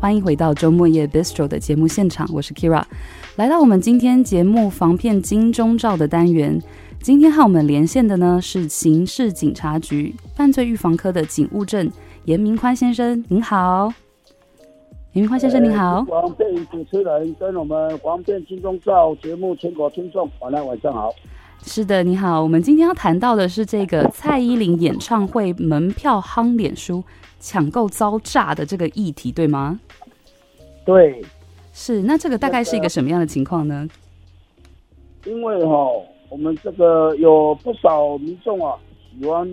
欢迎回到周末夜 Bistro 的节目现场，我是 Kira，来到我们今天节目防骗金钟罩的单元。今天和我们连线的呢是刑事警察局犯罪预防科的警务证严明宽先生，您好。严明宽先生您好。防骗主持人跟我们防骗金钟罩节目全国听众，晚安晚上好。是的，你好。我们今天要谈到的是这个蔡依林演唱会门票夯脸书抢购遭诈的这个议题，对吗？对，是。那这个大概是一个什么样的情况呢？因为哈，我们这个有不少民众啊，喜欢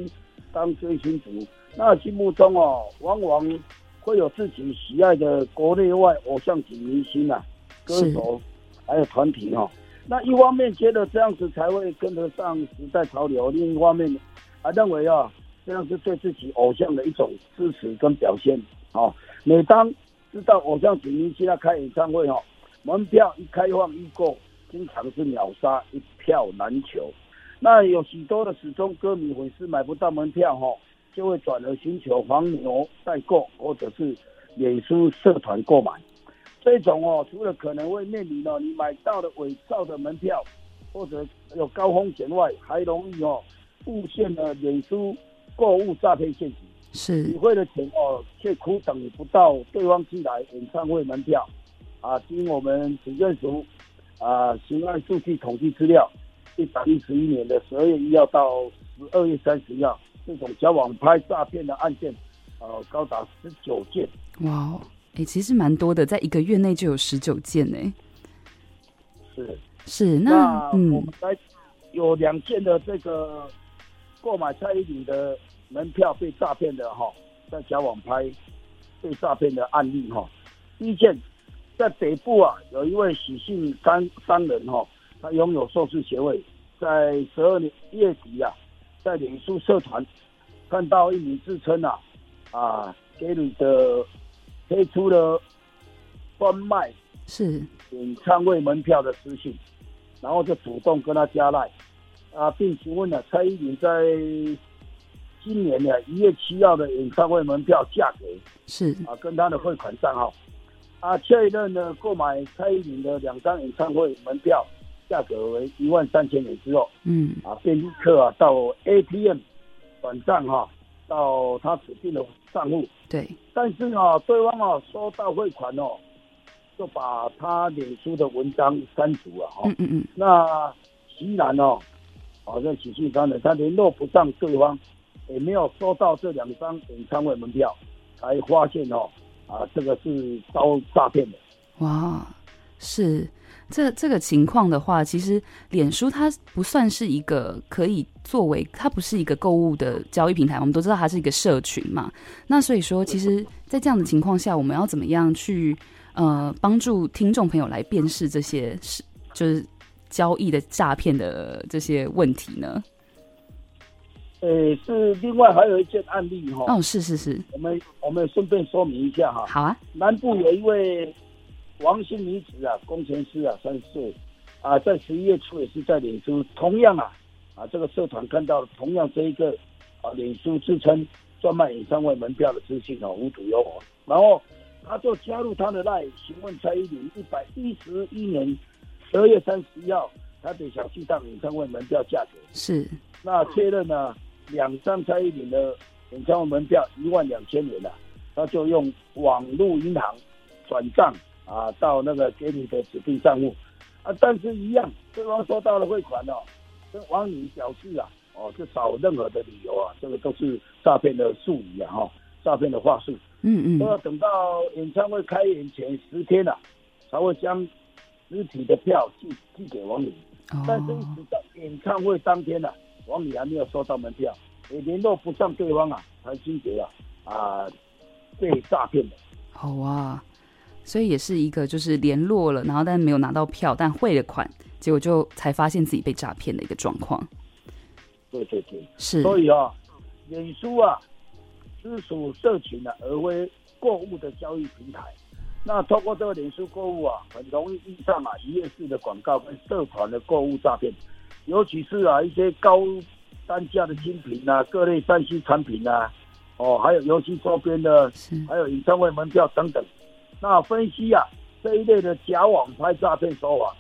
当追星族，那心目中哦，往往会有自己喜爱的国内外偶像级明星啊、歌手，还有团体哈。那一方面觉得这样子才会跟得上时代潮流，另一方面还认为啊，这样是对自己偶像的一种支持跟表现。哦，每当知道偶像级明星要开演唱会哦，门票一开放预购，经常是秒杀，一票难求。那有许多的死忠歌迷粉丝买不到门票哈，就会转而寻求黄牛代购或者是脸书社团购买。这种哦，除了可能会面临了你买到的伪造的门票，或者有高风险外，还容易哦，误陷了脸书购物诈骗陷阱。是，你汇了钱哦，却苦等不到对方寄来演唱会门票。啊，经我们警政署啊刑案数据统计资料，一百一十一年的十二月一号到十二月三十一号，这种假网拍诈骗的案件，呃、啊，高达十九件。哇。哎、欸，其实蛮多的，在一个月内就有十九件呢。是是，那，我们来有两件的这个购买蔡依林的门票被诈骗的哈，在小网拍被诈骗的案例哈。第一件在北部啊，有一位许姓商商人哈，他拥有硕士学位，在十二年月底啊，在脸书社团看到一名自称啊啊给你的。推出了专卖是。演唱会门票的资讯，然后就主动跟他加赖。啊，并询问了蔡依林在今年的一月七号的演唱会门票价格是。啊，跟他的汇款账号。啊，下一任呢购买蔡依林的两张演唱会门票价格为一万三千元之后，嗯。啊，便立刻啊到 ATM 转账哈。到他指定的账户，对，但是啊，对方啊收到汇款哦，就把他脸书的文章删除了哈。嗯嗯嗯。那虽然哦，好像许姓商人他联络不上对方，也没有收到这两张演唱会门票，才发现哦，啊，这个是遭诈骗的。哇，是。这这个情况的话，其实脸书它不算是一个可以作为，它不是一个购物的交易平台。我们都知道它是一个社群嘛。那所以说，其实，在这样的情况下，我们要怎么样去呃帮助听众朋友来辨识这些是就是交易的诈骗的这些问题呢？呃，是另外还有一件案例哈。哦，是是是。我们我们顺便说明一下哈。好啊。南部有一位。王姓女子啊，工程师啊，三十岁。啊，在十一月初也是在脸书，同样啊啊这个社团看到同样这一个啊脸书自称专卖演唱会门票的资讯哦，无独有偶，然后他就加入他的 LINE 询问蔡依林一百一十一年十二月三十一号台北小巨蛋演唱会门票价格。是，那确认了两张蔡依林的演唱会门票一万两千元了，啊，他就用网络银行转账。啊，到那个给你的指定账户。啊，但是一样，对方收到了汇款哦，跟王女表示啊，哦，就找任何的理由啊，这个都是诈骗的术语啊，哈，诈骗的话术，嗯嗯，都要等到演唱会开演前十天了，啊，才会将实体的票寄寄给王女，哦，但是一直到演唱会当天呢，啊，王女还没有收到门票，也联络不上对方啊，才惊觉啊啊，被诈骗的。好啊。所以也是一个，就是联络了，然后但是没有拿到票，但汇了款，结果就才发现自己被诈骗的一个状况。对对对，是。所以啊，脸书啊，是属社群的，而非购物的交易平台。那通过这个脸书购物啊，很容易遇上啊一夜式的广告跟社团的购物诈骗，尤其是啊一些高单价的精品啊，各类三 C 产品啊。哦，还有游戏周边的，是还有演唱会门票等等。那分析啊，这一类的假网拍诈骗手法，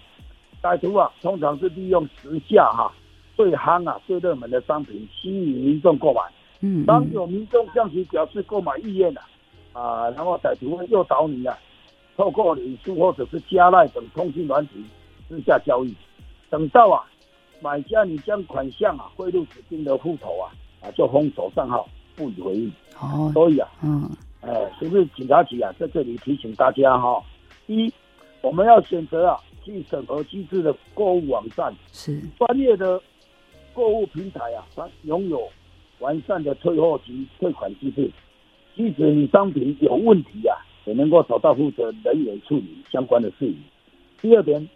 歹徒啊，通常是利用时下哈、啊、最夯啊、最热门的商品吸引民众购买。嗯，嗯，当有民众向其表示购买意愿了，啊，然后歹徒会诱导你啊，透过脸书或者是加赖等通讯软体私下交易。等到啊，买家你将款项啊汇入指定的户头啊，啊就封锁账号，不予回应。哦，所以啊，嗯，哎，是不是警察局啊，在这里提醒大家哈、啊，一，我们要选择啊，去审核机制的购物网站，是专业的购物平台啊，它拥有。完善的退货及退款机制，即使你商品有问题啊，也能够找到负责人员处理相关的事宜。第二点，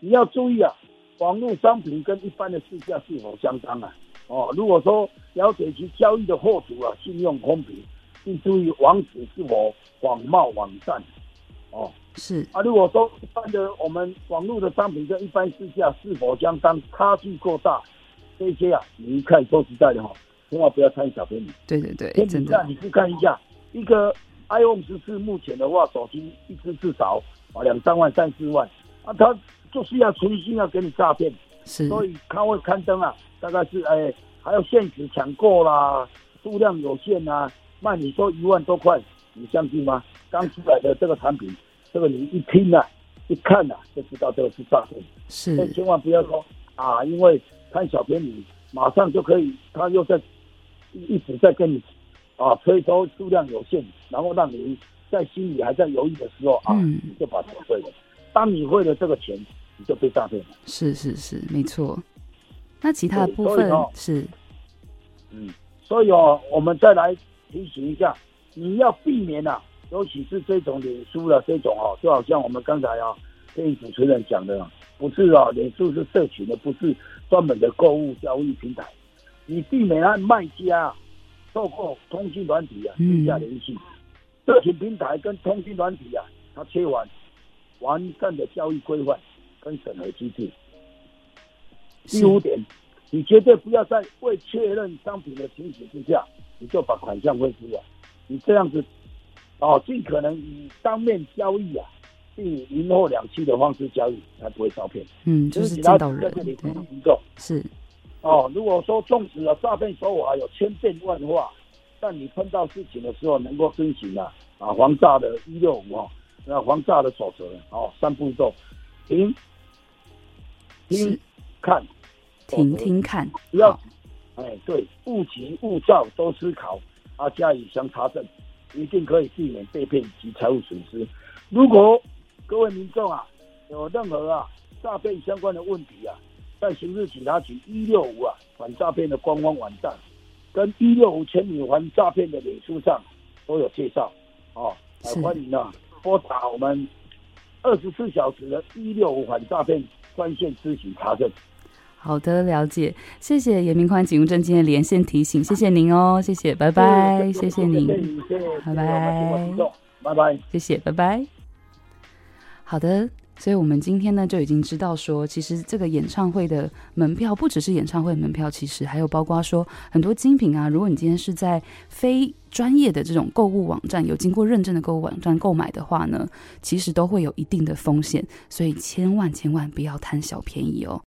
你要注意啊，网络商品跟一般的市价是否相当啊？哦，如果说了解其交易的货主啊信用公平，并注意网址是否仿冒网站。哦，是啊，如果说一般的我们网络的商品跟一般市价是否相当，差距过大，这些啊，你一看说实在的哈。千万不要贪小便宜。对对对，真的。你去看一下，一个 iPhone 十四目前的话，手机一支至少啊两三万、三四万啊，他就是要存心要给你诈骗，是。所以他会刊登啊，大概是哎还有限时抢购啦，数量有限啊，卖你说一万多块，你相信吗？刚出来的这个产品，这个你一听啊，一看啊，就知道这个是诈骗。是。所以千万不要说啊，因为贪小便宜，马上就可以，他又在。一直在跟你啊催收数量有限，然后让你在心里还在犹豫的时候啊，嗯、你就把钱汇了。当你汇了这个钱，你就被诈骗了。是是是，没错。那其他的部分、哦、是，嗯，所以哦，我们再来提醒一下，你要避免啊，尤其是这种脸书的这种哦，就好像我们刚才啊，跟主持人讲的，不是啊，脸书是社群的，不是专门的购物交易平台。你避免让卖家透过通讯软体啊私下联系，社群平台跟通讯软体啊，它缺完完善的交易规范跟审核机制。第五点，你绝对不要在未确认商品的情形之下，你就把款项汇出啊！你这样子哦，尽可能以当面交易啊，并以银货两期的方式交易，才不会遭骗。嗯，就是见到人，对，是。哦，如果说纵使了诈骗手法有千变万化，但你碰到事情的时候能够遵循啊啊防诈的一六五啊，那防诈的守则哦，三步骤：停、听、看、停、听、看，不要哎对，勿急勿躁，多思考啊，加以相查证，一定可以避免被骗及财务损失。如果各位民众啊有任何啊诈骗相关的问题啊，在刑事警察局一六五啊反诈骗的官方网站，跟一六五千米反诈骗的脸书上都有介绍，哦，欢迎啊拨打我们二十四小时的一六五反诈骗专线咨询查证。好的，了解，谢谢严明宽警务正今天的连线提醒，谢谢您哦，谢谢，拜拜，谢谢您，拜拜，拜拜，谢谢，拜拜，好的。所以，我们今天呢就已经知道说，其实这个演唱会的门票不只是演唱会门票，其实还有包括说很多精品啊。如果你今天是在非专业的这种购物网站，有经过认证的购物网站购买的话呢，其实都会有一定的风险。所以，千万千万不要贪小便宜哦。